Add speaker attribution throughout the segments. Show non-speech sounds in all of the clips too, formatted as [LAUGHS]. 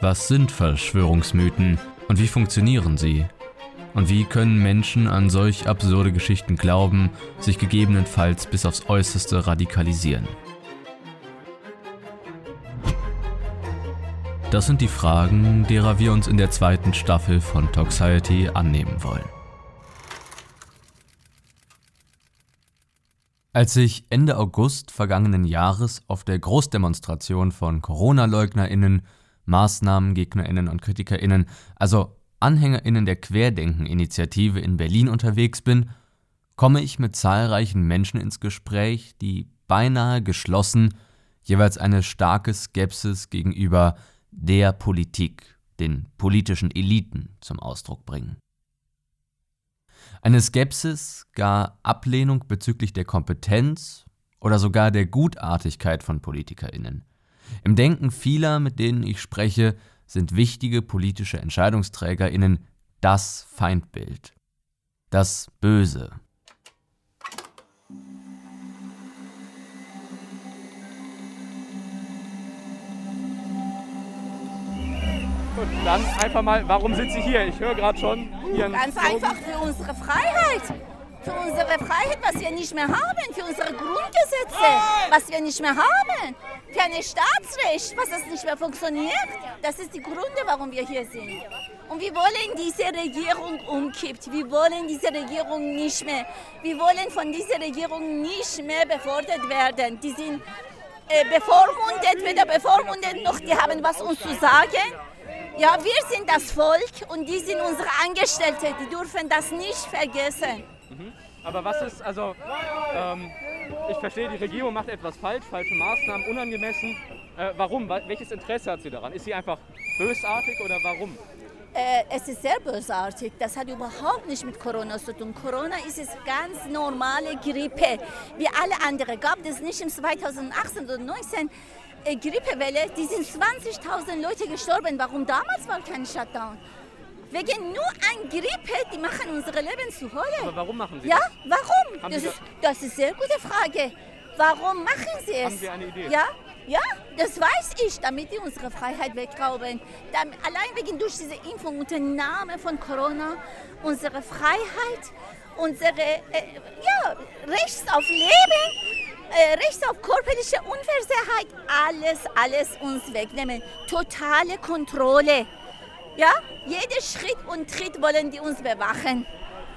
Speaker 1: Was sind Verschwörungsmythen und wie funktionieren sie? Und wie können Menschen an solch absurde Geschichten glauben, sich gegebenenfalls bis aufs äußerste radikalisieren? Das sind die Fragen, derer wir uns in der zweiten Staffel von Toxiety annehmen wollen. Als sich Ende August vergangenen Jahres auf der Großdemonstration von Corona-LeugnerInnen, MaßnahmengegnerInnen und KritikerInnen, also AnhängerInnen der Querdenken-Initiative in Berlin unterwegs bin, komme ich mit zahlreichen Menschen ins Gespräch, die beinahe geschlossen jeweils eine starke Skepsis gegenüber der Politik, den politischen Eliten zum Ausdruck bringen. Eine Skepsis, gar Ablehnung bezüglich der Kompetenz oder sogar der Gutartigkeit von Politikerinnen. Im Denken vieler, mit denen ich spreche, sind wichtige politische Entscheidungsträgerinnen das Feindbild, das Böse,
Speaker 2: Gut, dann einfach mal, warum sind Sie hier? Ich höre gerade schon
Speaker 3: Ihren Ganz Slogan. einfach für unsere Freiheit. Für unsere Freiheit, was wir nicht mehr haben. Für unsere Grundgesetze, was wir nicht mehr haben. Für ein Staatsrecht, was das nicht mehr funktioniert. Das ist die Gründe, warum wir hier sind. Und wir wollen diese Regierung umkippt. Wir wollen diese Regierung nicht mehr. Wir wollen von dieser Regierung nicht mehr befordert werden. Die sind äh, bevormundet, weder bevormundet noch die haben was uns zu sagen. Ja, wir sind das Volk und die sind unsere Angestellte. Die dürfen das nicht vergessen.
Speaker 2: Mhm. Aber was ist, also, ähm, ich verstehe, die Regierung macht etwas falsch, falsche Maßnahmen, unangemessen. Äh, warum? Welches Interesse hat sie daran? Ist sie einfach bösartig oder warum?
Speaker 3: Äh, es ist sehr bösartig. Das hat überhaupt nicht mit Corona zu tun. Corona ist es ganz normale Grippe, wie alle anderen. Gab es nicht im 2018 oder 2019 äh, Grippewelle, die sind 20.000 Leute gestorben. Warum damals war kein Shutdown? Wegen nur ein Grippe, die machen unsere Leben zu Hölle.
Speaker 2: Aber warum machen sie
Speaker 3: ja,
Speaker 2: das?
Speaker 3: Ja, warum? Das ist, das ist eine sehr gute Frage. Warum machen sie es?
Speaker 2: Haben Sie eine Idee?
Speaker 3: Ja, ja, das weiß ich, damit die unsere Freiheit wegrauben. allein wegen durch diese Impfung unter Namen von Corona unsere Freiheit, unsere äh, ja, Recht auf Leben äh, Recht auf körperliche Unversehrtheit, alles, alles uns wegnehmen. Totale Kontrolle. Ja, jeder Schritt und Tritt wollen die uns bewachen.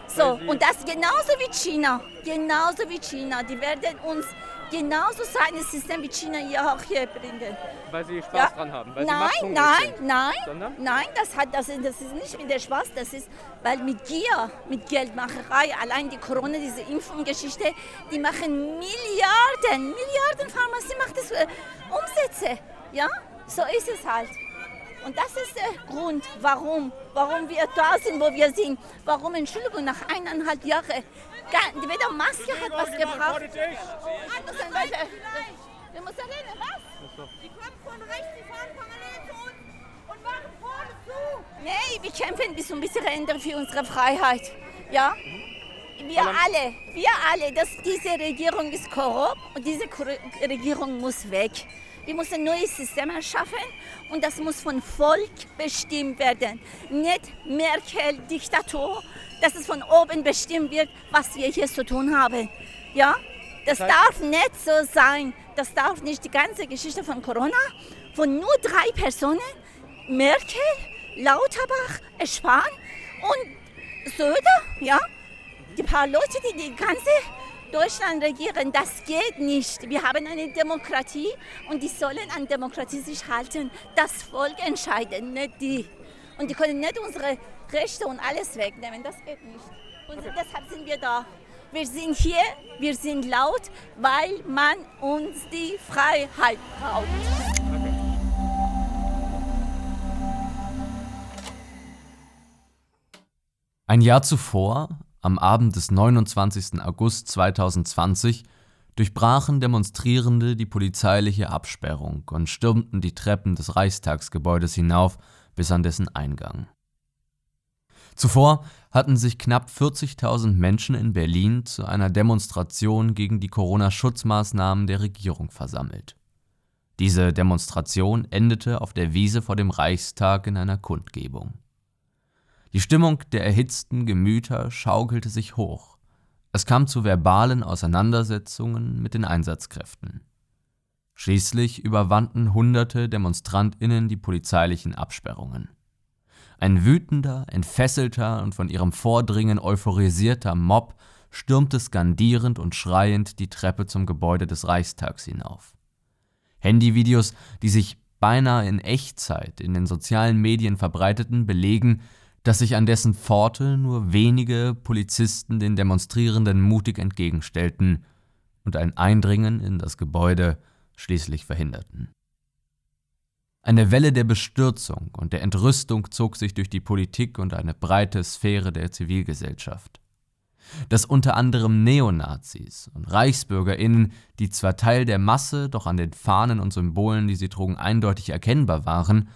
Speaker 3: So, und das genauso wie China. Genauso wie China. Die werden uns genauso so ein System wie China hier auch hier bringen.
Speaker 2: Weil sie Spaß ja? dran haben? Weil
Speaker 3: nein, nein, nein, Sondern? nein, das, hat, das, ist, das ist nicht mit der Spaß, das ist, weil mit Gier, mit Geldmacherei, allein die Corona, diese Impfungsgeschichte, die machen Milliarden, Milliarden Pharmazie macht das äh, Umsätze, ja, so ist es halt. Und das ist der Grund, warum, warum wir da sind, wo wir sind. Warum, Entschuldigung, nach eineinhalb Jahren Weder Maske hat was gebracht. Wir müssen reden, was? Die kommen von rechts, die fahren parallel zu uns und machen vorne zu. Nee, wir kämpfen bis zum bitteren Ende für unsere Freiheit. Ja? Wir alle, wir alle, dass diese Regierung ist korrupt und diese Regierung muss weg. Wir müssen ein neues System erschaffen und das muss vom Volk bestimmt werden. Nicht Merkel, Diktatur, dass es von oben bestimmt wird, was wir hier zu tun haben. Ja? Das, darf nicht so sein. Das darf nicht die ganze Geschichte von Corona, von nur drei Personen, Merkel, Lauterbach, Spahn und Söder, ja, die paar Leute, die die ganze Deutschland regieren, das geht nicht. Wir haben eine Demokratie und die sollen an Demokratie sich halten. Das Volk entscheidet, nicht die. Und die können nicht unsere Rechte und alles wegnehmen. Das geht nicht. Und okay. deshalb sind wir da. Wir sind hier, wir sind laut, weil man uns die Freiheit raubt.
Speaker 1: Ein Jahr zuvor, am Abend des 29. August 2020, durchbrachen Demonstrierende die polizeiliche Absperrung und stürmten die Treppen des Reichstagsgebäudes hinauf bis an dessen Eingang. Zuvor hatten sich knapp 40.000 Menschen in Berlin zu einer Demonstration gegen die Corona-Schutzmaßnahmen der Regierung versammelt. Diese Demonstration endete auf der Wiese vor dem Reichstag in einer Kundgebung. Die Stimmung der erhitzten Gemüter schaukelte sich hoch. Es kam zu verbalen Auseinandersetzungen mit den Einsatzkräften. Schließlich überwanden hunderte Demonstrantinnen die polizeilichen Absperrungen. Ein wütender, entfesselter und von ihrem Vordringen euphorisierter Mob stürmte skandierend und schreiend die Treppe zum Gebäude des Reichstags hinauf. Handyvideos, die sich beinahe in Echtzeit in den sozialen Medien verbreiteten, belegen, dass sich an dessen Pforte nur wenige Polizisten den Demonstrierenden mutig entgegenstellten und ein Eindringen in das Gebäude schließlich verhinderten. Eine Welle der Bestürzung und der Entrüstung zog sich durch die Politik und eine breite Sphäre der Zivilgesellschaft. Dass unter anderem Neonazis und Reichsbürgerinnen, die zwar Teil der Masse, doch an den Fahnen und Symbolen, die sie trugen, eindeutig erkennbar waren,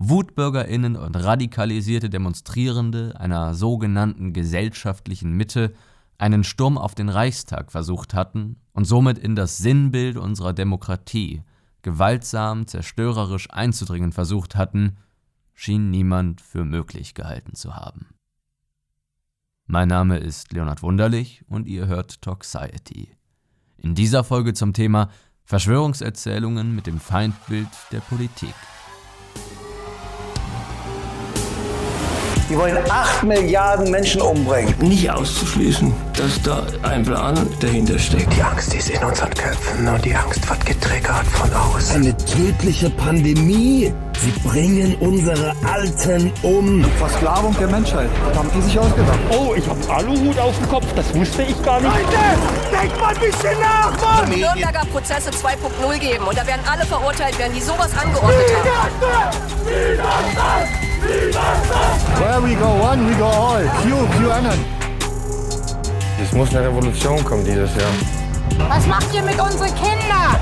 Speaker 1: Wutbürgerinnen und radikalisierte Demonstrierende einer sogenannten gesellschaftlichen Mitte einen Sturm auf den Reichstag versucht hatten und somit in das Sinnbild unserer Demokratie gewaltsam, zerstörerisch einzudringen versucht hatten, schien niemand für möglich gehalten zu haben. Mein Name ist Leonhard Wunderlich und ihr hört Toxiety. In dieser Folge zum Thema Verschwörungserzählungen mit dem Feindbild der Politik.
Speaker 4: Die wollen 8 Milliarden Menschen umbringen.
Speaker 5: Nicht auszuschließen, dass da ein Plan dahinter steckt.
Speaker 6: Die Angst ist in unseren Köpfen und die Angst wird getriggert von außen.
Speaker 7: Eine tödliche Pandemie. Sie bringen unsere Alten um.
Speaker 8: Versklavung der Menschheit. Das haben die sich ausgedacht.
Speaker 9: Oh, ich habe Aluhut auf dem Kopf. Das wusste ich gar nicht.
Speaker 10: Leute, denkt mal ein bisschen nach, Mann!
Speaker 11: Nürnberger Prozesse 2.0 geben. Und da werden alle verurteilt werden, die sowas angeordnet haben.
Speaker 12: Widerstand! Where we go one, we go all. Q, QAnon.
Speaker 13: Es muss eine Revolution kommen dieses Jahr.
Speaker 14: Was macht ihr mit unseren Kindern?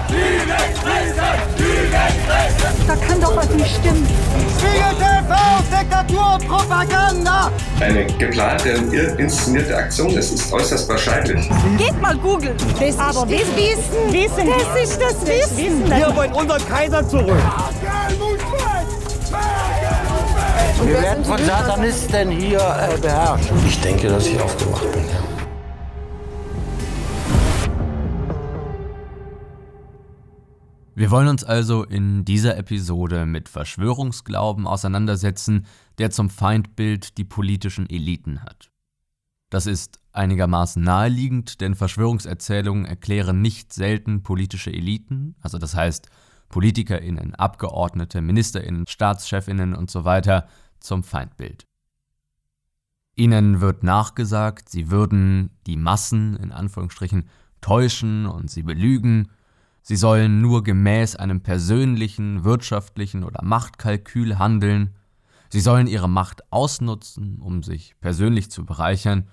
Speaker 15: Da kann doch was nicht stimmen.
Speaker 16: Spiegel TV, Diktatur und Propaganda.
Speaker 17: Eine geplante und inszenierte Aktion, es ist äußerst wahrscheinlich.
Speaker 15: Geht mal googeln.
Speaker 14: Das Aber ist das Wissen.
Speaker 15: Wissen.
Speaker 14: Das ist das Wissen.
Speaker 16: Wir wollen unseren Kaiser zurück.
Speaker 18: Wir werden von Satanisten hier äh, beherrscht.
Speaker 13: Ich denke, dass ich aufgewacht bin.
Speaker 1: Wir wollen uns also in dieser Episode mit Verschwörungsglauben auseinandersetzen, der zum Feindbild die politischen Eliten hat. Das ist einigermaßen naheliegend, denn Verschwörungserzählungen erklären nicht selten politische Eliten, also das heißt Politikerinnen, Abgeordnete, Ministerinnen, Staatschefinnen und so weiter, zum Feindbild. Ihnen wird nachgesagt, sie würden die Massen in Anführungsstrichen täuschen und sie belügen, sie sollen nur gemäß einem persönlichen, wirtschaftlichen oder Machtkalkül handeln, sie sollen ihre Macht ausnutzen, um sich persönlich zu bereichern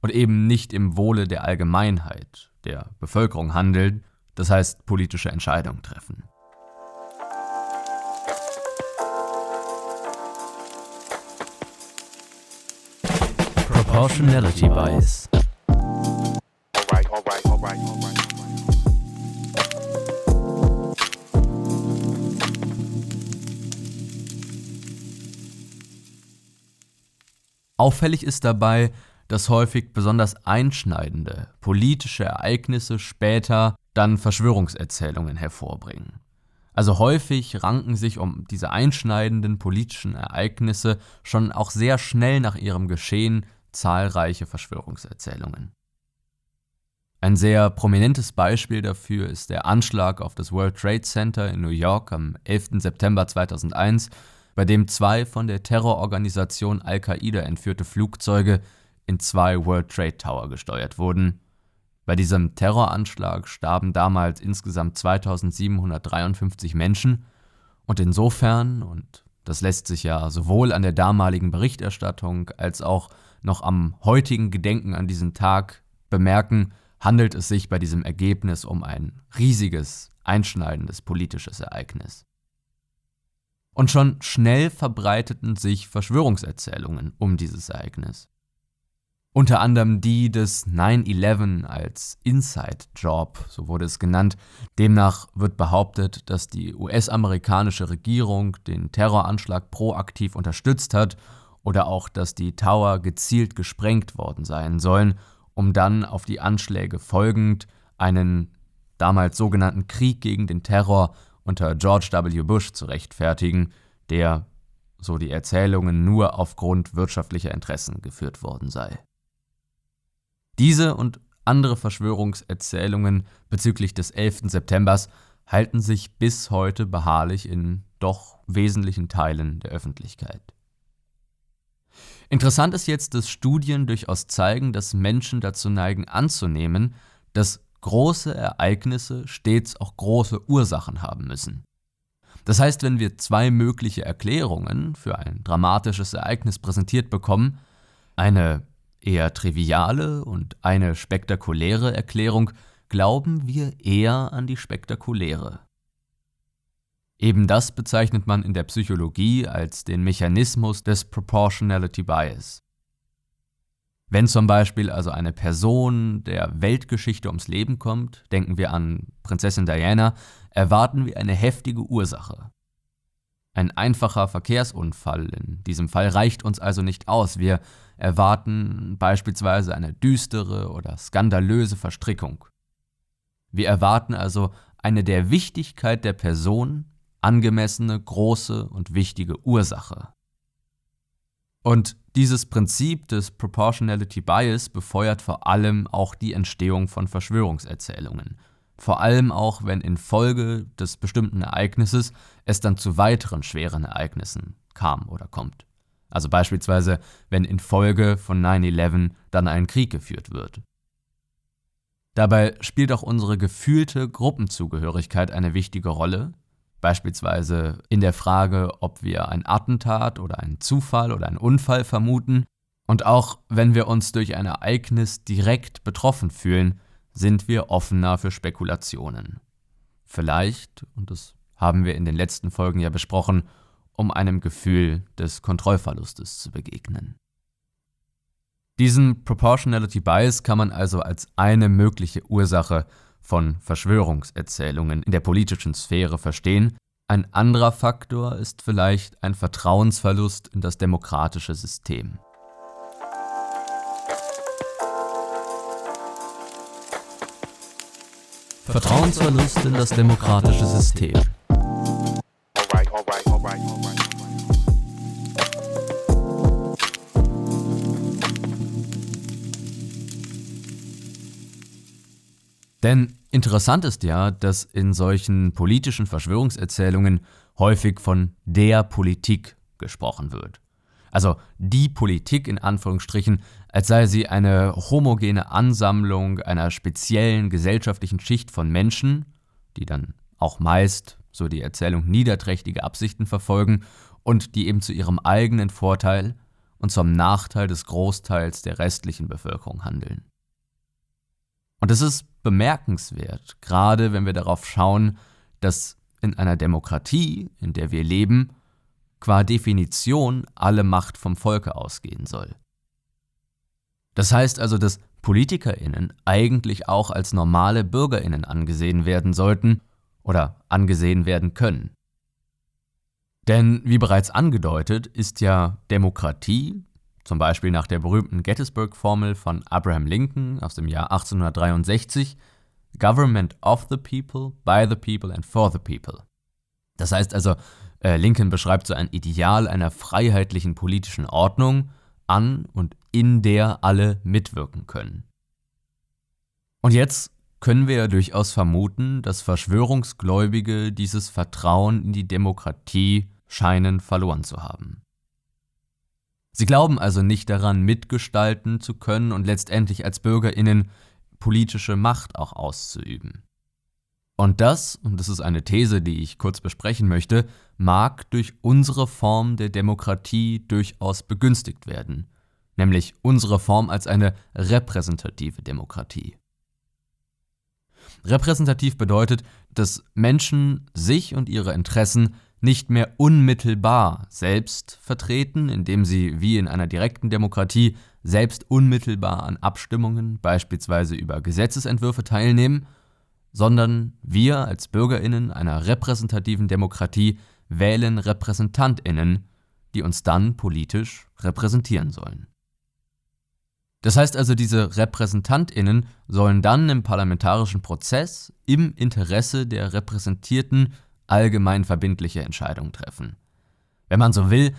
Speaker 1: und eben nicht im Wohle der Allgemeinheit, der Bevölkerung handeln, das heißt politische Entscheidungen treffen. Proportionality Bias. Auffällig ist dabei, dass häufig besonders einschneidende politische Ereignisse später dann Verschwörungserzählungen hervorbringen. Also häufig ranken sich um diese einschneidenden politischen Ereignisse schon auch sehr schnell nach ihrem Geschehen zahlreiche Verschwörungserzählungen. Ein sehr prominentes Beispiel dafür ist der Anschlag auf das World Trade Center in New York am 11. September 2001, bei dem zwei von der Terrororganisation Al-Qaida entführte Flugzeuge in zwei World Trade Tower gesteuert wurden. Bei diesem Terroranschlag starben damals insgesamt 2753 Menschen und insofern, und das lässt sich ja sowohl an der damaligen Berichterstattung als auch noch am heutigen Gedenken an diesen Tag bemerken, handelt es sich bei diesem Ergebnis um ein riesiges, einschneidendes politisches Ereignis. Und schon schnell verbreiteten sich Verschwörungserzählungen um dieses Ereignis. Unter anderem die des 9-11 als Inside-Job, so wurde es genannt. Demnach wird behauptet, dass die US-amerikanische Regierung den Terroranschlag proaktiv unterstützt hat oder auch, dass die Tower gezielt gesprengt worden sein sollen, um dann auf die Anschläge folgend einen damals sogenannten Krieg gegen den Terror unter George W. Bush zu rechtfertigen, der, so die Erzählungen, nur aufgrund wirtschaftlicher Interessen geführt worden sei. Diese und andere Verschwörungserzählungen bezüglich des 11. Septembers halten sich bis heute beharrlich in doch wesentlichen Teilen der Öffentlichkeit. Interessant ist jetzt, dass Studien durchaus zeigen, dass Menschen dazu neigen anzunehmen, dass große Ereignisse stets auch große Ursachen haben müssen. Das heißt, wenn wir zwei mögliche Erklärungen für ein dramatisches Ereignis präsentiert bekommen, eine eher triviale und eine spektakuläre Erklärung, glauben wir eher an die spektakuläre. Eben das bezeichnet man in der Psychologie als den Mechanismus des Proportionality Bias. Wenn zum Beispiel also eine Person der Weltgeschichte ums Leben kommt, denken wir an Prinzessin Diana, erwarten wir eine heftige Ursache. Ein einfacher Verkehrsunfall in diesem Fall reicht uns also nicht aus. Wir erwarten beispielsweise eine düstere oder skandalöse Verstrickung. Wir erwarten also eine der Wichtigkeit der Person angemessene, große und wichtige Ursache. Und dieses Prinzip des Proportionality Bias befeuert vor allem auch die Entstehung von Verschwörungserzählungen. Vor allem auch, wenn infolge des bestimmten Ereignisses es dann zu weiteren schweren Ereignissen kam oder kommt. Also beispielsweise, wenn infolge von 9-11 dann ein Krieg geführt wird. Dabei spielt auch unsere gefühlte Gruppenzugehörigkeit eine wichtige Rolle, beispielsweise in der Frage, ob wir ein Attentat oder einen Zufall oder einen Unfall vermuten. Und auch wenn wir uns durch ein Ereignis direkt betroffen fühlen, sind wir offener für Spekulationen. Vielleicht, und das haben wir in den letzten Folgen ja besprochen, um einem Gefühl des Kontrollverlustes zu begegnen. Diesen Proportionality Bias kann man also als eine mögliche Ursache von Verschwörungserzählungen in der politischen Sphäre verstehen. Ein anderer Faktor ist vielleicht ein Vertrauensverlust in das demokratische System. Vertrauensverlust in das demokratische System. Denn interessant ist ja, dass in solchen politischen Verschwörungserzählungen häufig von der Politik gesprochen wird. Also die Politik in Anführungsstrichen, als sei sie eine homogene Ansammlung einer speziellen gesellschaftlichen Schicht von Menschen, die dann auch meist, so die Erzählung, niederträchtige Absichten verfolgen und die eben zu ihrem eigenen Vorteil und zum Nachteil des Großteils der restlichen Bevölkerung handeln. Und es ist bemerkenswert, gerade wenn wir darauf schauen, dass in einer Demokratie, in der wir leben, qua Definition alle Macht vom Volke ausgehen soll. Das heißt also, dass Politikerinnen eigentlich auch als normale Bürgerinnen angesehen werden sollten oder angesehen werden können. Denn wie bereits angedeutet, ist ja Demokratie zum Beispiel nach der berühmten Gettysburg-Formel von Abraham Lincoln aus dem Jahr 1863 Government of the people, by the people and for the people. Das heißt also, äh, Lincoln beschreibt so ein Ideal einer freiheitlichen politischen Ordnung, an und in der alle mitwirken können. Und jetzt können wir ja durchaus vermuten, dass Verschwörungsgläubige dieses Vertrauen in die Demokratie scheinen verloren zu haben. Sie glauben also nicht daran, mitgestalten zu können und letztendlich als Bürgerinnen politische Macht auch auszuüben. Und das, und das ist eine These, die ich kurz besprechen möchte, mag durch unsere Form der Demokratie durchaus begünstigt werden, nämlich unsere Form als eine repräsentative Demokratie. Repräsentativ bedeutet, dass Menschen sich und ihre Interessen nicht mehr unmittelbar selbst vertreten, indem sie wie in einer direkten Demokratie selbst unmittelbar an Abstimmungen, beispielsweise über Gesetzesentwürfe, teilnehmen, sondern wir als Bürgerinnen einer repräsentativen Demokratie wählen Repräsentantinnen, die uns dann politisch repräsentieren sollen. Das heißt also, diese Repräsentantinnen sollen dann im parlamentarischen Prozess im Interesse der Repräsentierten allgemein verbindliche Entscheidungen treffen. Wenn man so will,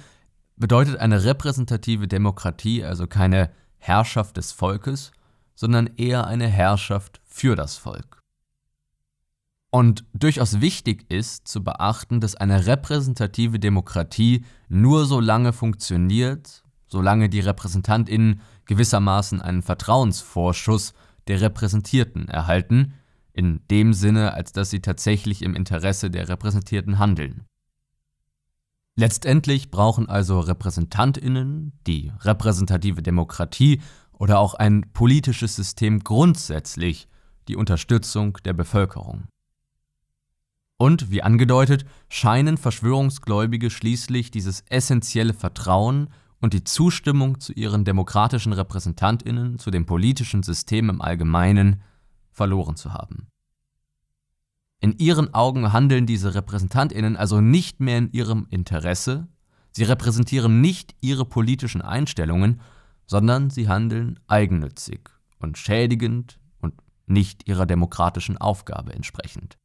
Speaker 1: bedeutet eine repräsentative Demokratie also keine Herrschaft des Volkes, sondern eher eine Herrschaft für das Volk. Und durchaus wichtig ist zu beachten, dass eine repräsentative Demokratie nur so lange funktioniert, solange die Repräsentantinnen gewissermaßen einen Vertrauensvorschuss der Repräsentierten erhalten, in dem Sinne, als dass sie tatsächlich im Interesse der Repräsentierten handeln. Letztendlich brauchen also Repräsentantinnen, die repräsentative Demokratie oder auch ein politisches System grundsätzlich die Unterstützung der Bevölkerung. Und, wie angedeutet, scheinen Verschwörungsgläubige schließlich dieses essentielle Vertrauen und die Zustimmung zu ihren demokratischen Repräsentantinnen, zu dem politischen System im Allgemeinen verloren zu haben. In ihren Augen handeln diese Repräsentantinnen also nicht mehr in ihrem Interesse, sie repräsentieren nicht ihre politischen Einstellungen, sondern sie handeln eigennützig und schädigend und nicht ihrer demokratischen Aufgabe entsprechend.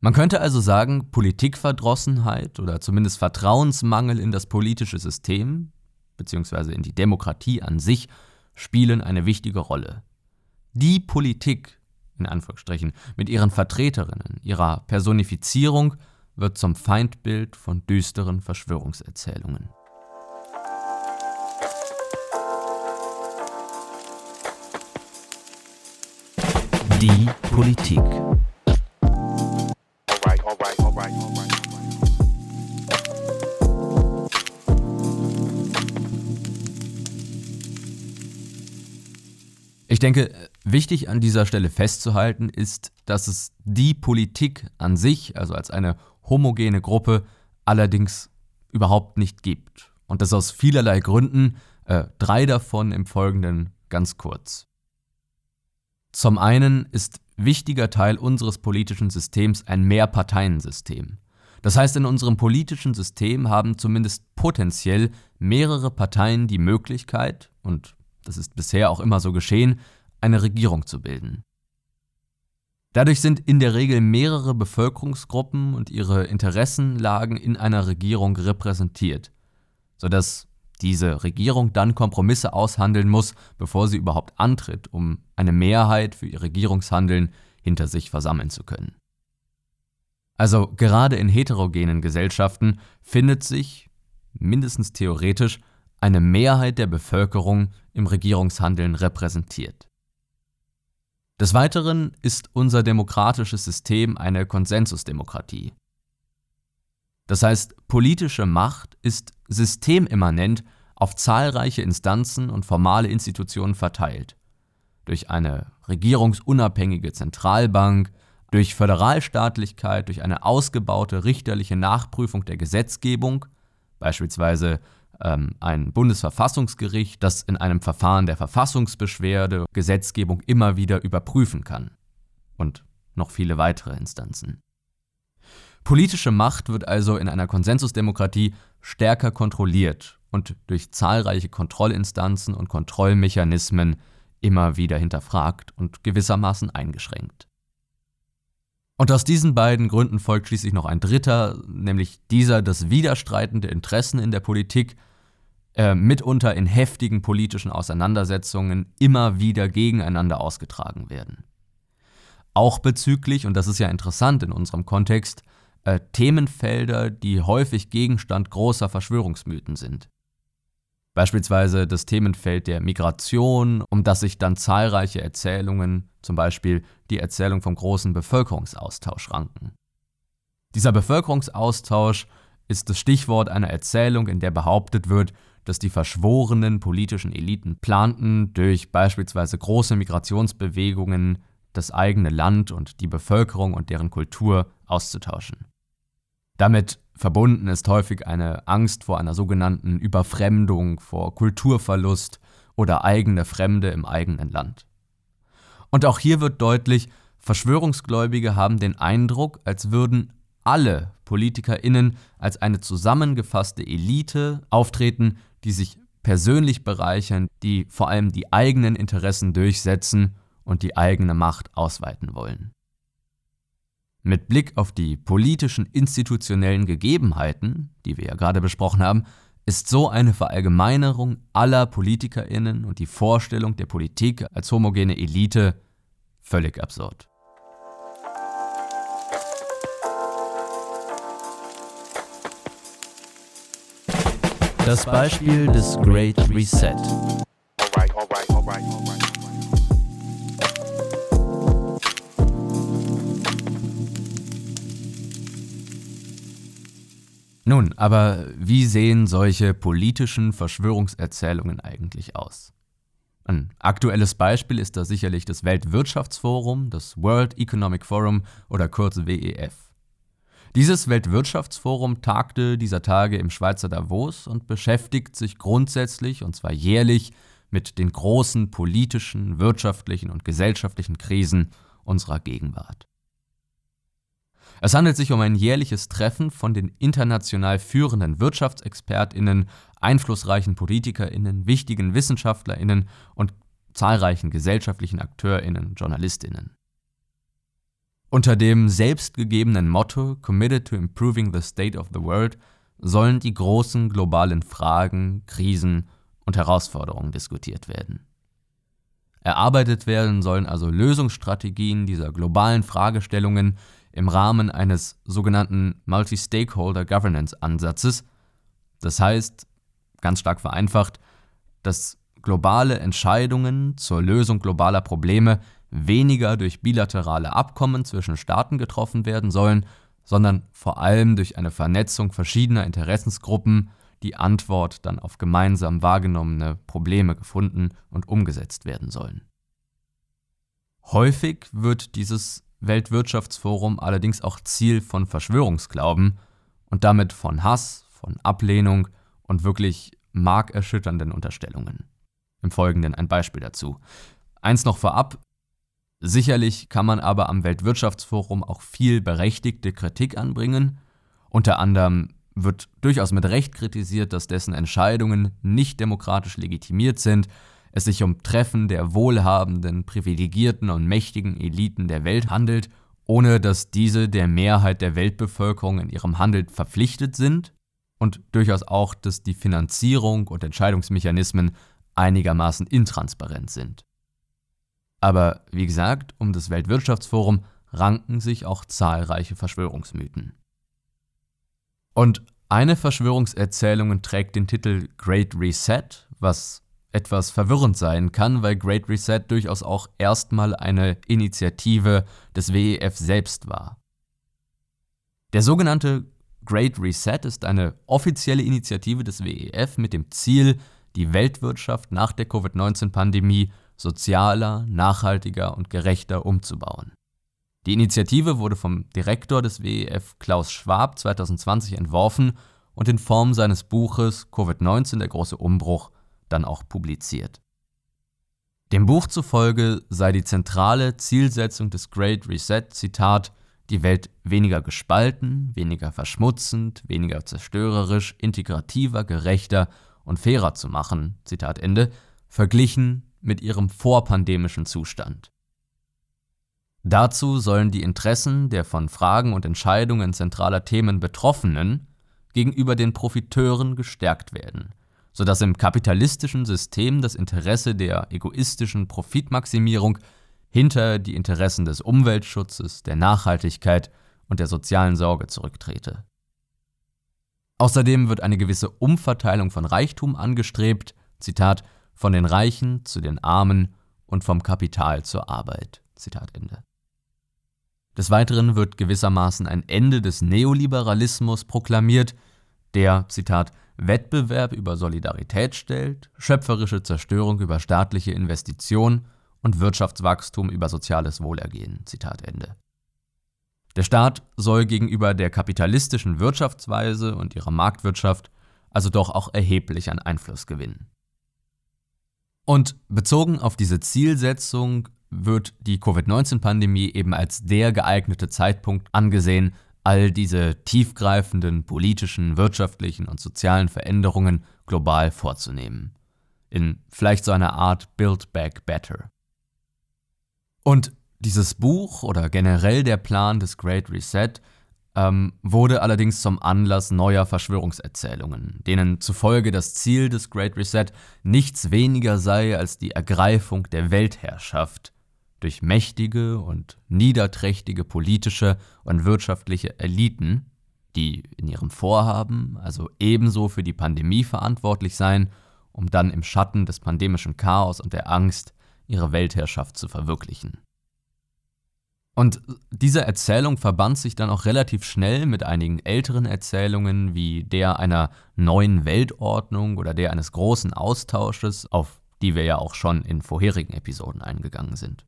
Speaker 1: Man könnte also sagen, Politikverdrossenheit oder zumindest Vertrauensmangel in das politische System bzw. in die Demokratie an sich spielen eine wichtige Rolle. Die Politik, in Anführungsstrichen, mit ihren Vertreterinnen, ihrer Personifizierung wird zum Feindbild von düsteren Verschwörungserzählungen. Die Politik. Ich denke, wichtig an dieser Stelle festzuhalten ist, dass es die Politik an sich, also als eine homogene Gruppe, allerdings überhaupt nicht gibt. Und das aus vielerlei Gründen, äh, drei davon im Folgenden ganz kurz. Zum einen ist wichtiger Teil unseres politischen Systems ein Mehrparteiensystem. Das heißt, in unserem politischen System haben zumindest potenziell mehrere Parteien die Möglichkeit, und das ist bisher auch immer so geschehen, eine Regierung zu bilden. Dadurch sind in der Regel mehrere Bevölkerungsgruppen und ihre Interessenlagen in einer Regierung repräsentiert, sodass diese Regierung dann Kompromisse aushandeln muss, bevor sie überhaupt antritt, um eine Mehrheit für ihr Regierungshandeln hinter sich versammeln zu können. Also gerade in heterogenen Gesellschaften findet sich, mindestens theoretisch, eine Mehrheit der Bevölkerung im Regierungshandeln repräsentiert. Des Weiteren ist unser demokratisches System eine Konsensusdemokratie. Das heißt, politische Macht ist systemimmanent auf zahlreiche Instanzen und formale Institutionen verteilt. Durch eine regierungsunabhängige Zentralbank, durch Föderalstaatlichkeit, durch eine ausgebaute richterliche Nachprüfung der Gesetzgebung, beispielsweise ein Bundesverfassungsgericht, das in einem Verfahren der Verfassungsbeschwerde Gesetzgebung immer wieder überprüfen kann. Und noch viele weitere Instanzen. Politische Macht wird also in einer Konsensusdemokratie stärker kontrolliert und durch zahlreiche Kontrollinstanzen und Kontrollmechanismen immer wieder hinterfragt und gewissermaßen eingeschränkt. Und aus diesen beiden Gründen folgt schließlich noch ein dritter, nämlich dieser, dass widerstreitende Interessen in der Politik äh, mitunter in heftigen politischen Auseinandersetzungen immer wieder gegeneinander ausgetragen werden. Auch bezüglich, und das ist ja interessant in unserem Kontext, äh, Themenfelder, die häufig Gegenstand großer Verschwörungsmythen sind. Beispielsweise das Themenfeld der Migration, um das sich dann zahlreiche Erzählungen, zum Beispiel die Erzählung vom großen Bevölkerungsaustausch, ranken. Dieser Bevölkerungsaustausch ist das Stichwort einer Erzählung, in der behauptet wird, dass die verschworenen politischen Eliten planten, durch beispielsweise große Migrationsbewegungen das eigene Land und die Bevölkerung und deren Kultur auszutauschen. Damit verbunden ist häufig eine Angst vor einer sogenannten Überfremdung, vor Kulturverlust oder eigene Fremde im eigenen Land. Und auch hier wird deutlich, Verschwörungsgläubige haben den Eindruck, als würden alle PolitikerInnen als eine zusammengefasste Elite auftreten, die sich persönlich bereichern, die vor allem die eigenen Interessen durchsetzen und die eigene Macht ausweiten wollen. Mit Blick auf die politischen institutionellen Gegebenheiten, die wir ja gerade besprochen haben, ist so eine Verallgemeinerung aller Politikerinnen und die Vorstellung der Politik als homogene Elite völlig absurd. Das Beispiel des Great Reset. Nun, aber wie sehen solche politischen Verschwörungserzählungen eigentlich aus? Ein aktuelles Beispiel ist da sicherlich das Weltwirtschaftsforum, das World Economic Forum oder kurz WEF. Dieses Weltwirtschaftsforum tagte dieser Tage im Schweizer Davos und beschäftigt sich grundsätzlich, und zwar jährlich, mit den großen politischen, wirtschaftlichen und gesellschaftlichen Krisen unserer Gegenwart. Es handelt sich um ein jährliches Treffen von den international führenden Wirtschaftsexpertinnen, einflussreichen Politikerinnen, wichtigen Wissenschaftlerinnen und zahlreichen gesellschaftlichen Akteurinnen, Journalistinnen. Unter dem selbstgegebenen Motto Committed to Improving the State of the World sollen die großen globalen Fragen, Krisen und Herausforderungen diskutiert werden. Erarbeitet werden sollen also Lösungsstrategien dieser globalen Fragestellungen, im Rahmen eines sogenannten Multi-Stakeholder Governance Ansatzes. Das heißt, ganz stark vereinfacht, dass globale Entscheidungen zur Lösung globaler Probleme weniger durch bilaterale Abkommen zwischen Staaten getroffen werden sollen, sondern vor allem durch eine Vernetzung verschiedener Interessensgruppen die Antwort dann auf gemeinsam wahrgenommene Probleme gefunden und umgesetzt werden sollen. Häufig wird dieses Weltwirtschaftsforum allerdings auch Ziel von Verschwörungsglauben und damit von Hass, von Ablehnung und wirklich markerschütternden Unterstellungen. Im Folgenden ein Beispiel dazu. Eins noch vorab, sicherlich kann man aber am Weltwirtschaftsforum auch viel berechtigte Kritik anbringen. Unter anderem wird durchaus mit Recht kritisiert, dass dessen Entscheidungen nicht demokratisch legitimiert sind es sich um Treffen der wohlhabenden, privilegierten und mächtigen Eliten der Welt handelt, ohne dass diese der Mehrheit der Weltbevölkerung in ihrem Handel verpflichtet sind und durchaus auch, dass die Finanzierung und Entscheidungsmechanismen einigermaßen intransparent sind. Aber wie gesagt, um das Weltwirtschaftsforum ranken sich auch zahlreiche Verschwörungsmythen. Und eine Verschwörungserzählung trägt den Titel Great Reset, was etwas verwirrend sein kann, weil Great Reset durchaus auch erstmal eine Initiative des WEF selbst war. Der sogenannte Great Reset ist eine offizielle Initiative des WEF mit dem Ziel, die Weltwirtschaft nach der Covid-19-Pandemie sozialer, nachhaltiger und gerechter umzubauen. Die Initiative wurde vom Direktor des WEF Klaus Schwab 2020 entworfen und in Form seines Buches Covid-19 der große Umbruch dann auch publiziert. Dem Buch zufolge sei die zentrale Zielsetzung des Great Reset, Zitat, die Welt weniger gespalten, weniger verschmutzend, weniger zerstörerisch, integrativer, gerechter und fairer zu machen, Zitat Ende, verglichen mit ihrem vorpandemischen Zustand. Dazu sollen die Interessen der von Fragen und Entscheidungen zentraler Themen Betroffenen gegenüber den Profiteuren gestärkt werden, sodass im kapitalistischen System das Interesse der egoistischen Profitmaximierung hinter die Interessen des Umweltschutzes, der Nachhaltigkeit und der sozialen Sorge zurücktrete. Außerdem wird eine gewisse Umverteilung von Reichtum angestrebt, Zitat, von den Reichen zu den Armen und vom Kapital zur Arbeit. Zitat Ende. Des Weiteren wird gewissermaßen ein Ende des Neoliberalismus proklamiert, der, Zitat, Wettbewerb über Solidarität stellt, schöpferische Zerstörung über staatliche Investition und Wirtschaftswachstum über soziales Wohlergehen. Zitat Ende. Der Staat soll gegenüber der kapitalistischen Wirtschaftsweise und ihrer Marktwirtschaft also doch auch erheblich an Einfluss gewinnen. Und bezogen auf diese Zielsetzung wird die Covid-19-Pandemie eben als der geeignete Zeitpunkt angesehen, all diese tiefgreifenden politischen, wirtschaftlichen und sozialen Veränderungen global vorzunehmen. In vielleicht so einer Art Build Back Better. Und dieses Buch oder generell der Plan des Great Reset ähm, wurde allerdings zum Anlass neuer Verschwörungserzählungen, denen zufolge das Ziel des Great Reset nichts weniger sei als die Ergreifung der Weltherrschaft durch mächtige und niederträchtige politische und wirtschaftliche Eliten, die in ihrem Vorhaben also ebenso für die Pandemie verantwortlich seien, um dann im Schatten des pandemischen Chaos und der Angst ihre Weltherrschaft zu verwirklichen. Und diese Erzählung verband sich dann auch relativ schnell mit einigen älteren Erzählungen wie der einer neuen Weltordnung oder der eines großen Austausches, auf die wir ja auch schon in vorherigen Episoden eingegangen sind.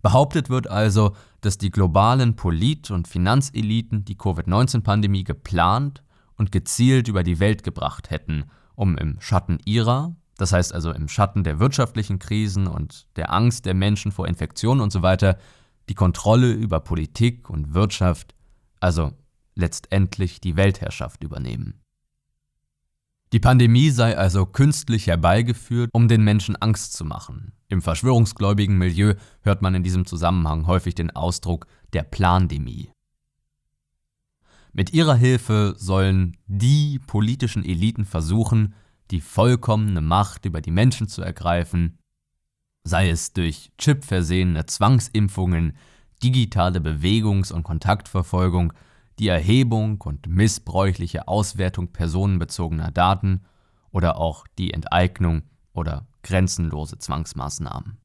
Speaker 1: Behauptet wird also, dass die globalen Polit- und Finanzeliten die Covid-19-Pandemie geplant und gezielt über die Welt gebracht hätten, um im Schatten ihrer, das heißt also im Schatten der wirtschaftlichen Krisen und der Angst der Menschen vor Infektionen und so weiter, die Kontrolle über Politik und Wirtschaft, also letztendlich die Weltherrschaft übernehmen. Die Pandemie sei also künstlich herbeigeführt, um den Menschen Angst zu machen. Im verschwörungsgläubigen Milieu hört man in diesem Zusammenhang häufig den Ausdruck der Plandemie. Mit ihrer Hilfe sollen die politischen Eliten versuchen, die vollkommene Macht über die Menschen zu ergreifen sei es durch chipversehene Zwangsimpfungen, digitale Bewegungs- und Kontaktverfolgung, die Erhebung und missbräuchliche Auswertung personenbezogener Daten oder auch die Enteignung oder grenzenlose Zwangsmaßnahmen.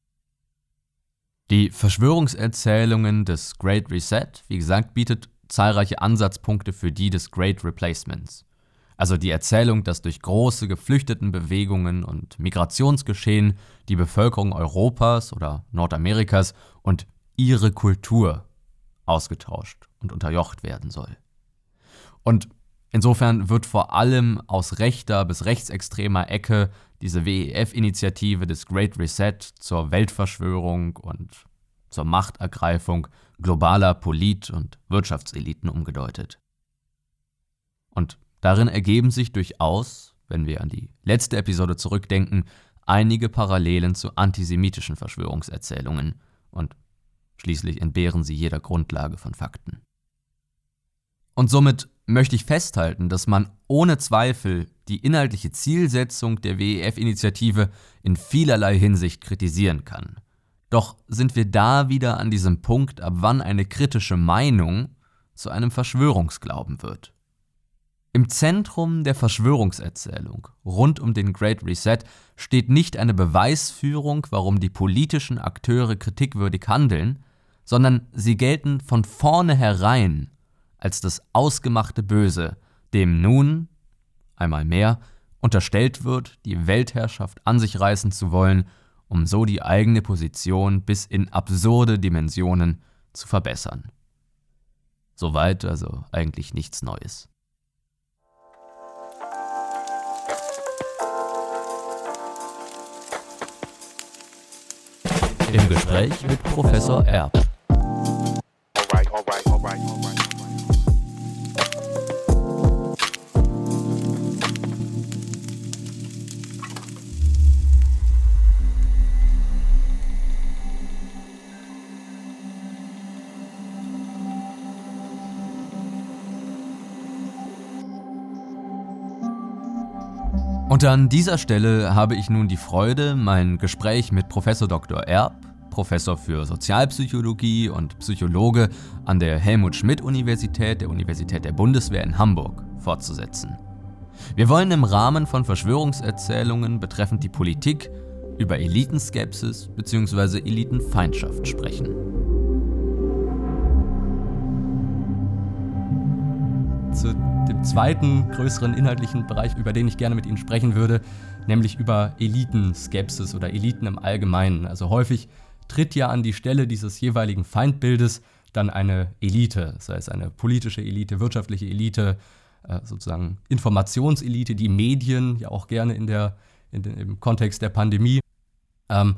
Speaker 1: Die Verschwörungserzählungen des Great Reset, wie gesagt, bietet zahlreiche Ansatzpunkte für die des Great Replacements also die Erzählung, dass durch große Geflüchtetenbewegungen und Migrationsgeschehen die Bevölkerung Europas oder Nordamerikas und ihre Kultur ausgetauscht und unterjocht werden soll. Und insofern wird vor allem aus rechter bis rechtsextremer Ecke diese WEF-Initiative des Great Reset zur Weltverschwörung und zur Machtergreifung globaler Polit- und Wirtschaftseliten umgedeutet. Und Darin ergeben sich durchaus, wenn wir an die letzte Episode zurückdenken, einige Parallelen zu antisemitischen Verschwörungserzählungen und schließlich entbehren sie jeder Grundlage von Fakten. Und somit möchte ich festhalten, dass man ohne Zweifel die inhaltliche Zielsetzung der WEF-Initiative in vielerlei Hinsicht kritisieren kann. Doch sind wir da wieder an diesem Punkt, ab wann eine kritische Meinung zu einem Verschwörungsglauben wird. Im Zentrum der Verschwörungserzählung rund um den Great Reset steht nicht eine Beweisführung, warum die politischen Akteure kritikwürdig handeln, sondern sie gelten von vornherein als das ausgemachte Böse, dem nun, einmal mehr, unterstellt wird, die Weltherrschaft an sich reißen zu wollen, um so die eigene Position bis in absurde Dimensionen zu verbessern. Soweit also eigentlich nichts Neues. Im Gespräch mit Professor Erb. Und an dieser Stelle habe ich nun die Freude, mein Gespräch mit Professor Dr. Erb, Professor für Sozialpsychologie und Psychologe an der Helmut Schmidt Universität der Universität der Bundeswehr in Hamburg fortzusetzen. Wir wollen im Rahmen von Verschwörungserzählungen betreffend die Politik über Elitenskepsis bzw. Elitenfeindschaft sprechen. Zu dem zweiten größeren inhaltlichen Bereich, über den ich gerne mit Ihnen sprechen würde, nämlich über Elitenskepsis oder Eliten im Allgemeinen. Also häufig tritt ja an die Stelle dieses jeweiligen Feindbildes dann eine Elite, sei es eine politische Elite, wirtschaftliche Elite, äh, sozusagen Informationselite, die Medien ja auch gerne in der, in den, im Kontext der Pandemie. Ähm,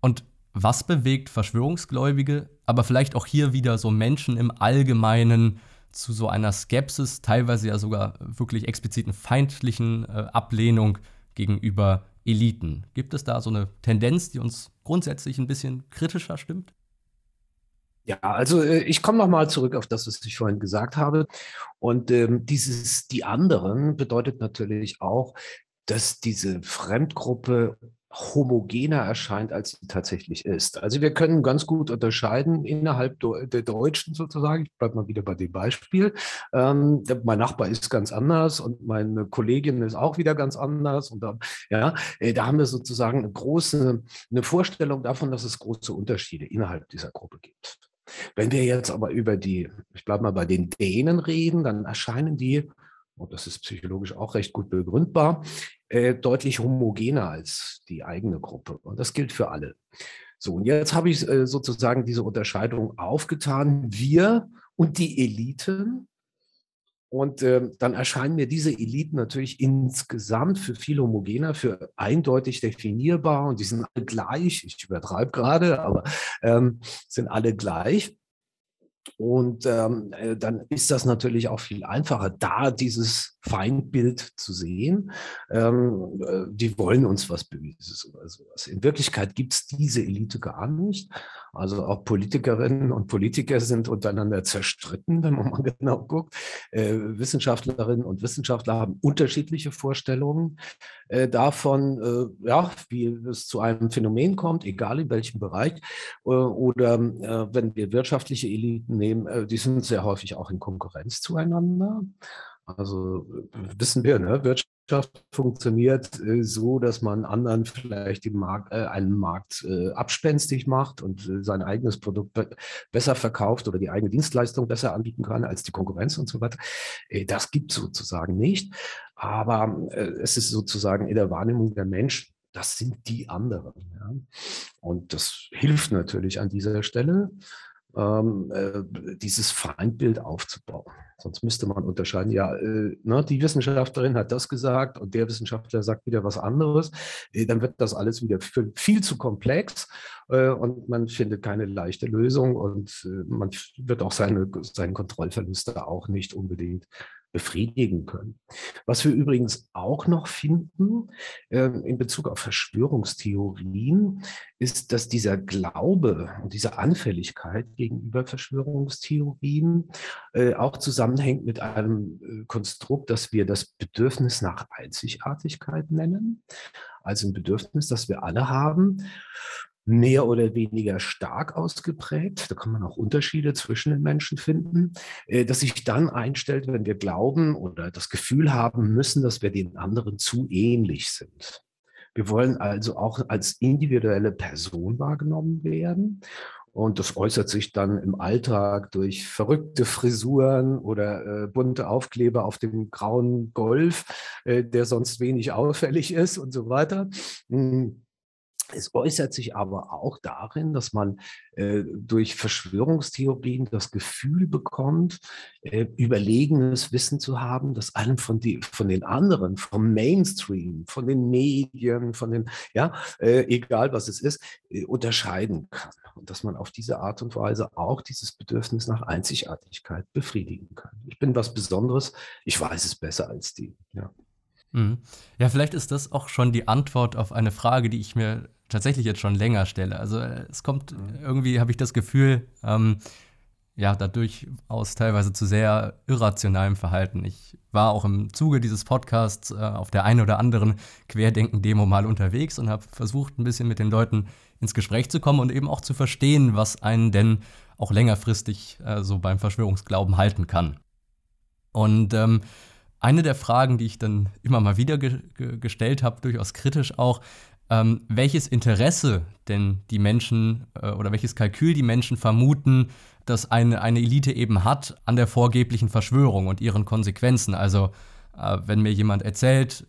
Speaker 1: und was bewegt Verschwörungsgläubige, aber vielleicht auch hier wieder so Menschen im Allgemeinen zu so einer Skepsis, teilweise ja sogar wirklich expliziten feindlichen äh, Ablehnung gegenüber Eliten. Gibt es da so eine Tendenz, die uns grundsätzlich ein bisschen kritischer stimmt?
Speaker 19: Ja, also äh, ich komme nochmal zurück auf das, was ich vorhin gesagt habe. Und ähm, dieses die anderen bedeutet natürlich auch, dass diese Fremdgruppe homogener erscheint, als sie tatsächlich ist. Also wir können ganz gut unterscheiden innerhalb der Deutschen sozusagen. Ich bleibe mal wieder bei dem Beispiel. Ähm, mein Nachbar ist ganz anders und meine Kollegin ist auch wieder ganz anders. Und da, ja, äh, da haben wir sozusagen eine große eine Vorstellung davon, dass es große Unterschiede innerhalb dieser Gruppe gibt. Wenn wir jetzt aber über die, ich bleibe mal bei den Dänen reden, dann erscheinen die, und das ist psychologisch auch recht gut begründbar, äh, deutlich homogener als die eigene Gruppe. Und das gilt für alle. So, und jetzt habe ich äh, sozusagen diese Unterscheidung aufgetan. Wir und die Eliten und äh, dann erscheinen mir diese Eliten natürlich insgesamt für viel homogener, für eindeutig definierbar und die sind alle gleich. Ich übertreibe gerade, aber ähm, sind alle gleich. Und ähm, äh, dann ist das natürlich auch viel einfacher, da dieses Feindbild zu sehen. Ähm, äh, die wollen uns was Böses oder sowas. In Wirklichkeit gibt es diese Elite gar nicht. Also auch Politikerinnen und Politiker sind untereinander zerstritten, wenn man mal [LAUGHS] genau guckt. Äh, Wissenschaftlerinnen und Wissenschaftler haben unterschiedliche Vorstellungen äh, davon, äh, ja, wie es zu einem Phänomen kommt, egal in welchem Bereich. Äh, oder wenn wir wirtschaftliche Eliten nehmen, äh, die sind sehr häufig auch in Konkurrenz zueinander. Also wissen wir, ne? Wirtschaft funktioniert äh, so, dass man anderen vielleicht Markt, äh, einen Markt äh, abspenstig macht und äh, sein eigenes Produkt be besser verkauft oder die eigene Dienstleistung besser anbieten kann als die Konkurrenz und so weiter. Das gibt es sozusagen nicht. Aber es ist sozusagen in der Wahrnehmung der Menschen, das sind die anderen. Ja? Und das hilft natürlich an dieser Stelle ähm, äh, dieses Feindbild aufzubauen. Sonst müsste man unterscheiden, ja, äh, ne, die Wissenschaftlerin hat das gesagt und der Wissenschaftler sagt wieder was anderes. Äh, dann wird das alles wieder viel, zu komplex äh, und man findet keine leichte Lösung und äh, man wird auch seine, seinen Kontrollverluste auch nicht unbedingt befriedigen können. Was wir übrigens auch noch finden äh, in Bezug auf Verschwörungstheorien, ist, dass dieser Glaube und diese Anfälligkeit gegenüber Verschwörungstheorien äh, auch zusammenhängt mit einem äh, Konstrukt, das wir das Bedürfnis nach Einzigartigkeit nennen. Also ein Bedürfnis, das wir alle haben mehr oder weniger stark ausgeprägt. Da kann man auch Unterschiede zwischen den Menschen finden, äh, dass sich dann einstellt, wenn wir glauben oder das Gefühl haben müssen, dass wir den anderen zu ähnlich sind. Wir wollen also auch als individuelle Person wahrgenommen werden. Und das äußert sich dann im Alltag durch verrückte Frisuren oder äh, bunte Aufkleber auf dem grauen Golf, äh, der sonst wenig auffällig ist und so weiter. Hm. Es äußert sich aber auch darin, dass man äh, durch Verschwörungstheorien das Gefühl bekommt, äh, überlegenes Wissen zu haben, das einem von, die, von den anderen, vom Mainstream, von den Medien, von den, ja, äh, egal was es ist, äh, unterscheiden kann. Und dass man auf diese Art und Weise auch dieses Bedürfnis nach Einzigartigkeit befriedigen kann. Ich bin was Besonderes, ich weiß es besser als die. Ja.
Speaker 1: Mhm. Ja, vielleicht ist das auch schon die Antwort auf eine Frage, die ich mir tatsächlich jetzt schon länger stelle. Also äh, es kommt, irgendwie habe ich das Gefühl, ähm,
Speaker 20: ja, dadurch aus teilweise zu sehr irrationalem Verhalten. Ich war auch im Zuge dieses Podcasts äh, auf der einen oder anderen Querdenken-Demo mal unterwegs und habe versucht, ein bisschen mit den Leuten ins Gespräch zu kommen und eben auch zu verstehen, was einen denn auch längerfristig äh, so beim Verschwörungsglauben halten kann. Und ähm, eine der Fragen, die ich dann immer mal wieder ge gestellt habe, durchaus kritisch auch, ähm, welches Interesse denn die Menschen äh, oder welches Kalkül die Menschen vermuten, dass eine, eine Elite eben hat an der vorgeblichen Verschwörung und ihren Konsequenzen. Also äh, wenn mir jemand erzählt,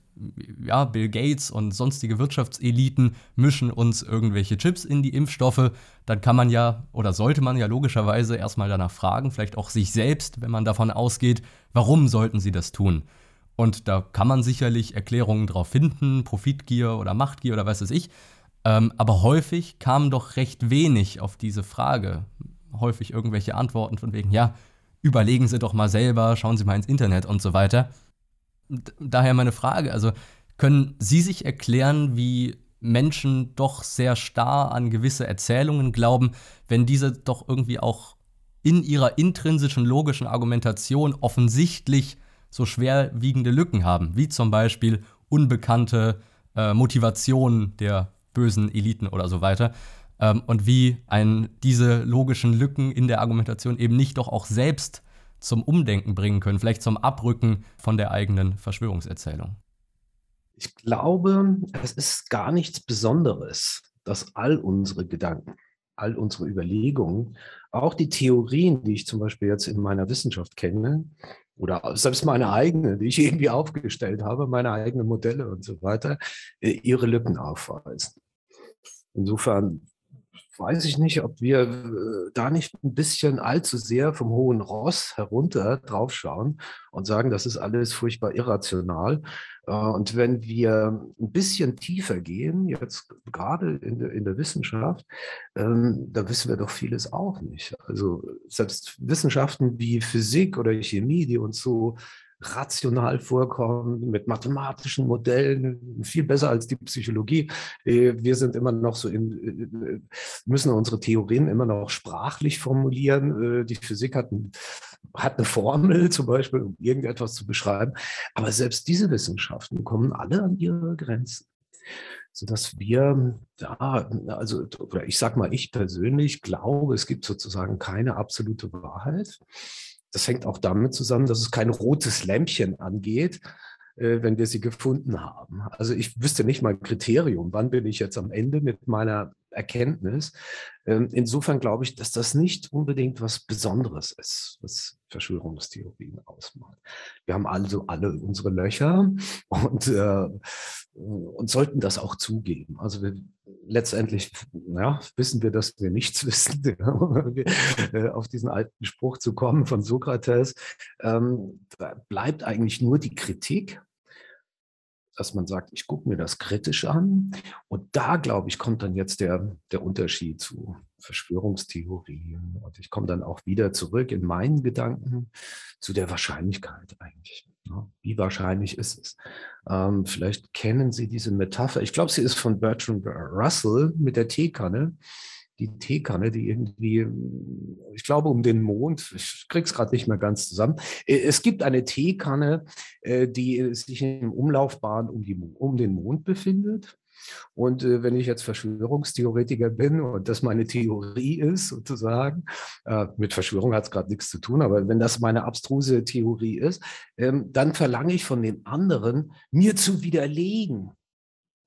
Speaker 20: ja, Bill Gates und sonstige Wirtschaftseliten mischen uns irgendwelche Chips in die Impfstoffe, dann kann man ja oder sollte man ja logischerweise erstmal danach fragen, vielleicht auch sich selbst, wenn man davon ausgeht, warum sollten sie das tun? Und da kann man sicherlich Erklärungen drauf finden, Profitgier oder Machtgier oder was weiß ich. Ähm, aber häufig kam doch recht wenig auf diese Frage häufig irgendwelche Antworten von wegen, ja, überlegen Sie doch mal selber, schauen Sie mal ins Internet und so weiter. Daher meine Frage, also können Sie sich erklären, wie Menschen doch sehr starr an gewisse Erzählungen glauben, wenn diese doch irgendwie auch in ihrer intrinsischen logischen Argumentation offensichtlich so schwerwiegende Lücken haben, wie zum Beispiel unbekannte äh, Motivationen der bösen Eliten oder so weiter ähm, und wie ein diese logischen Lücken in der Argumentation eben nicht doch auch selbst zum Umdenken bringen können, vielleicht zum Abrücken von der eigenen Verschwörungserzählung.
Speaker 19: Ich glaube, es ist gar nichts Besonderes, dass all unsere Gedanken, all unsere Überlegungen, auch die Theorien, die ich zum Beispiel jetzt in meiner Wissenschaft kenne, oder selbst meine eigene, die ich irgendwie aufgestellt habe, meine eigenen Modelle und so weiter, äh, ihre Lücken aufweisen. Insofern weiß ich nicht, ob wir äh, da nicht ein bisschen allzu sehr vom hohen Ross herunter draufschauen und sagen, das ist alles furchtbar irrational. Äh, und wenn wir ein bisschen tiefer gehen, jetzt gerade in der, in der Wissenschaft, ähm, da wissen wir doch vieles auch nicht. Also selbst Wissenschaften wie Physik oder Chemie, die uns so rational vorkommen, mit mathematischen Modellen, viel besser als die Psychologie. Äh, wir sind immer noch so in, äh, müssen unsere Theorien immer noch sprachlich formulieren. Äh, die Physik hat, ein, hat eine Formel zum Beispiel, um irgendetwas zu beschreiben. Aber selbst diese Wissenschaften kommen alle an ihre Grenzen sodass wir da, also, oder ich sag mal, ich persönlich glaube, es gibt sozusagen keine absolute Wahrheit. Das hängt auch damit zusammen, dass es kein rotes Lämpchen angeht, äh, wenn wir sie gefunden haben. Also ich wüsste nicht mal ein Kriterium, wann bin ich jetzt am Ende mit meiner Erkenntnis. Ähm, insofern glaube ich, dass das nicht unbedingt was Besonderes ist, was Verschwörungstheorien ausmacht. Wir haben also alle unsere Löcher und, äh, und sollten das auch zugeben. Also wir, letztendlich ja, wissen wir, dass wir nichts [LAUGHS] wissen, äh, auf diesen alten Spruch zu kommen von Sokrates, ähm, bleibt eigentlich nur die Kritik dass man sagt, ich gucke mir das kritisch an. Und da, glaube ich, kommt dann jetzt der, der Unterschied zu Verschwörungstheorien. Und ich komme dann auch wieder zurück in meinen Gedanken zu der Wahrscheinlichkeit eigentlich. Wie wahrscheinlich ist es? Ähm, vielleicht kennen Sie diese Metapher. Ich glaube, sie ist von Bertrand Russell mit der Teekanne die Teekanne, die irgendwie, ich glaube, um den Mond, ich krieg's gerade nicht mehr ganz zusammen. Äh, es gibt eine Teekanne, äh, die sich im Umlaufbahn um, die, um den Mond befindet. Und äh, wenn ich jetzt Verschwörungstheoretiker bin und das meine Theorie ist, sozusagen, äh, mit Verschwörung hat es gerade nichts zu tun, aber wenn das meine abstruse Theorie ist, ähm, dann verlange ich von den anderen, mir zu widerlegen,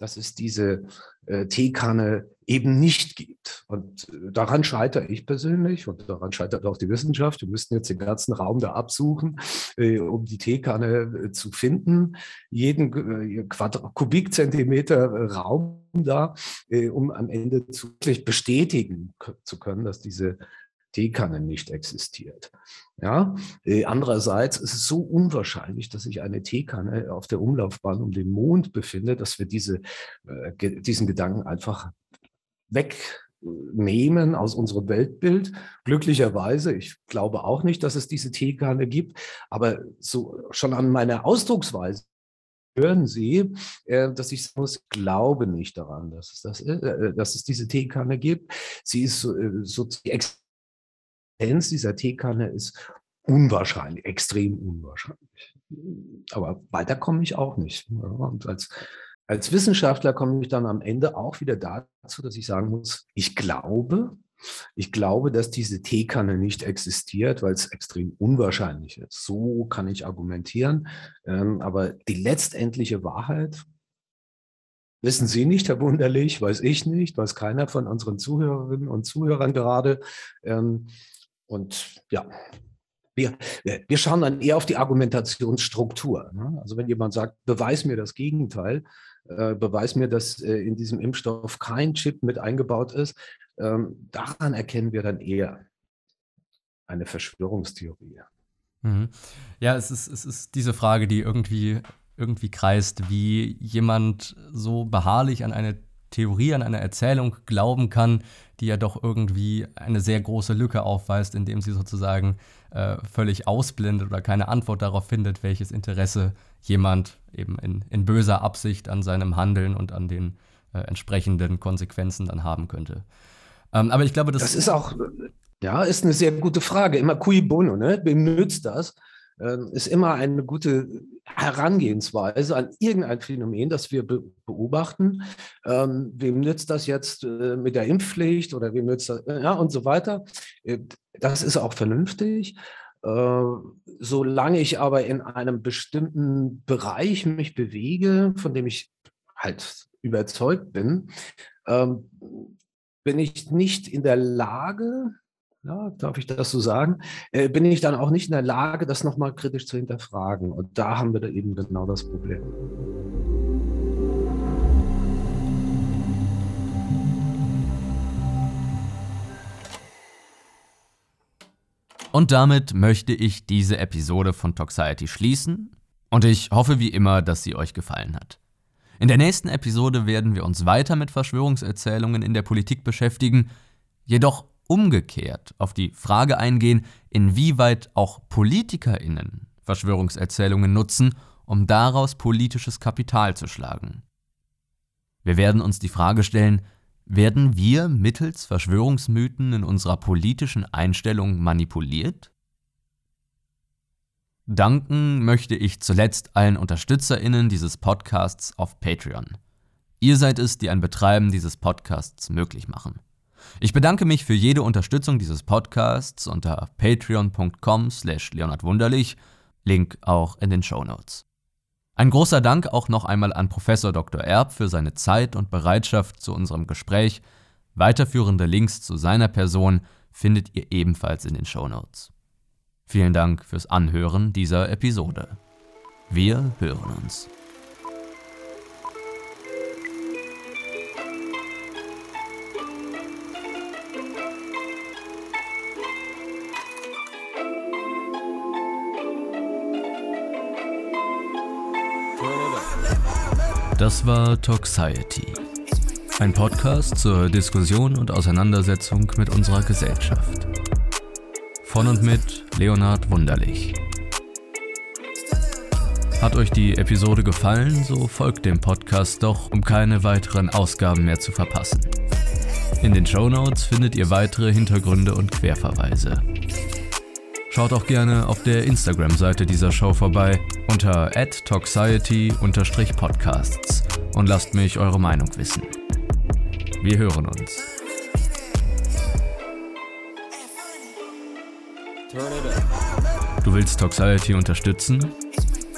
Speaker 19: dass es diese äh, Teekanne eben nicht gibt. Und äh, daran scheitere ich persönlich und daran scheitert auch die Wissenschaft. Wir müssten jetzt den ganzen Raum da absuchen, äh, um die Teekanne äh, zu finden. Jeden äh, Quadrat Kubikzentimeter äh, Raum da, um am Ende zu bestätigen zu können, dass diese Teekanne nicht existiert. Ja, äh, andererseits ist es so unwahrscheinlich, dass sich eine Teekanne auf der Umlaufbahn um den Mond befindet, dass wir diese, äh, diesen Gedanken einfach wegnehmen aus unserem Weltbild. Glücklicherweise, ich glaube auch nicht, dass es diese Teekanne gibt, aber so schon an meiner Ausdrucksweise hören Sie, äh, dass ich muss, glaube nicht daran, dass es, das, dass es diese Teekanne gibt. Sie ist so, so Existenz dieser Teekanne ist unwahrscheinlich, extrem unwahrscheinlich. Aber weiter komme ich auch nicht. Und als, als Wissenschaftler komme ich dann am Ende auch wieder dazu, dass ich sagen muss, ich glaube, ich glaube, dass diese Teekanne nicht existiert, weil es extrem unwahrscheinlich ist. So kann ich argumentieren. Ähm, aber die letztendliche Wahrheit wissen Sie nicht, Herr Wunderlich, weiß ich nicht, weiß keiner von unseren Zuhörerinnen und Zuhörern gerade. Ähm, und ja, wir, wir schauen dann eher auf die Argumentationsstruktur. Ne? Also wenn jemand sagt, beweis mir das Gegenteil, äh, beweis mir, dass äh, in diesem Impfstoff kein Chip mit eingebaut ist, ähm, daran erkennen wir dann eher eine Verschwörungstheorie.
Speaker 1: Mhm. Ja, es ist, es ist diese Frage, die irgendwie, irgendwie kreist, wie jemand so beharrlich an eine Theorie, an eine Erzählung glauben kann, die ja doch irgendwie eine sehr große Lücke aufweist, indem sie sozusagen äh, völlig ausblendet oder keine Antwort darauf findet, welches Interesse jemand eben in, in böser Absicht an seinem Handeln und an den äh, entsprechenden Konsequenzen dann haben könnte. Ähm, aber ich glaube, das,
Speaker 19: das ist auch, ja, ist eine sehr gute Frage. Immer cui bono, ne? Wem nützt das? Ähm, ist immer eine gute Herangehensweise an irgendein Phänomen, das wir be beobachten. Ähm, wem nützt das jetzt äh, mit der Impfpflicht oder wem nützt das, ja, und so weiter. Äh, das ist auch vernünftig. Äh, solange ich aber in einem bestimmten Bereich mich bewege, von dem ich halt überzeugt bin, ähm, bin ich nicht in der Lage, ja, darf ich das so sagen, äh, bin ich dann auch nicht in der Lage, das nochmal kritisch zu hinterfragen. Und da haben wir da eben genau das Problem.
Speaker 1: Und damit möchte ich diese Episode von Toxiety schließen. Und ich hoffe wie immer, dass sie euch gefallen hat. In der nächsten Episode werden wir uns weiter mit Verschwörungserzählungen in der Politik beschäftigen, jedoch umgekehrt auf die Frage eingehen, inwieweit auch Politikerinnen Verschwörungserzählungen nutzen, um daraus politisches Kapital zu schlagen. Wir werden uns die Frage stellen, werden wir mittels Verschwörungsmythen in unserer politischen Einstellung manipuliert? Danken möchte ich zuletzt allen UnterstützerInnen dieses Podcasts auf Patreon. Ihr seid es, die ein Betreiben dieses Podcasts möglich machen. Ich bedanke mich für jede Unterstützung dieses Podcasts unter patreon.com slash leonardwunderlich, Link auch in den Show Notes. Ein großer Dank auch noch einmal an Professor Dr. Erb für seine Zeit und Bereitschaft zu unserem Gespräch. Weiterführende Links zu seiner Person findet ihr ebenfalls in den Show Notes. Vielen Dank fürs Anhören dieser Episode. Wir hören uns. Das war Toxiety. Ein Podcast zur Diskussion und Auseinandersetzung mit unserer Gesellschaft. Von und mit Leonhard Wunderlich. Hat euch die Episode gefallen, so folgt dem Podcast doch, um keine weiteren Ausgaben mehr zu verpassen. In den Show Notes findet ihr weitere Hintergründe und Querverweise. Schaut auch gerne auf der Instagram-Seite dieser Show vorbei unter toxiety-podcasts und lasst mich eure Meinung wissen. Wir hören uns. Du willst Toxiety unterstützen?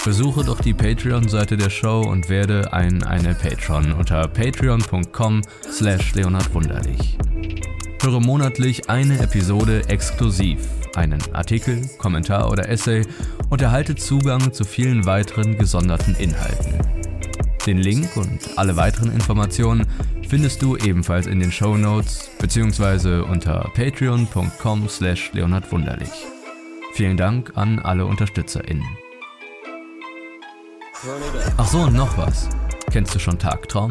Speaker 1: Besuche doch die Patreon-Seite der Show und werde ein eine Patron unter patreon.com slash leonardwunderlich. Höre monatlich eine Episode exklusiv, einen Artikel, Kommentar oder Essay und erhalte Zugang zu vielen weiteren gesonderten Inhalten. Den Link und alle weiteren Informationen findest du ebenfalls in den Show Notes bzw. unter patreon.com slash leonardwunderlich. Vielen Dank an alle UnterstützerInnen. Ach so, und noch was. Kennst du schon Tagtraum?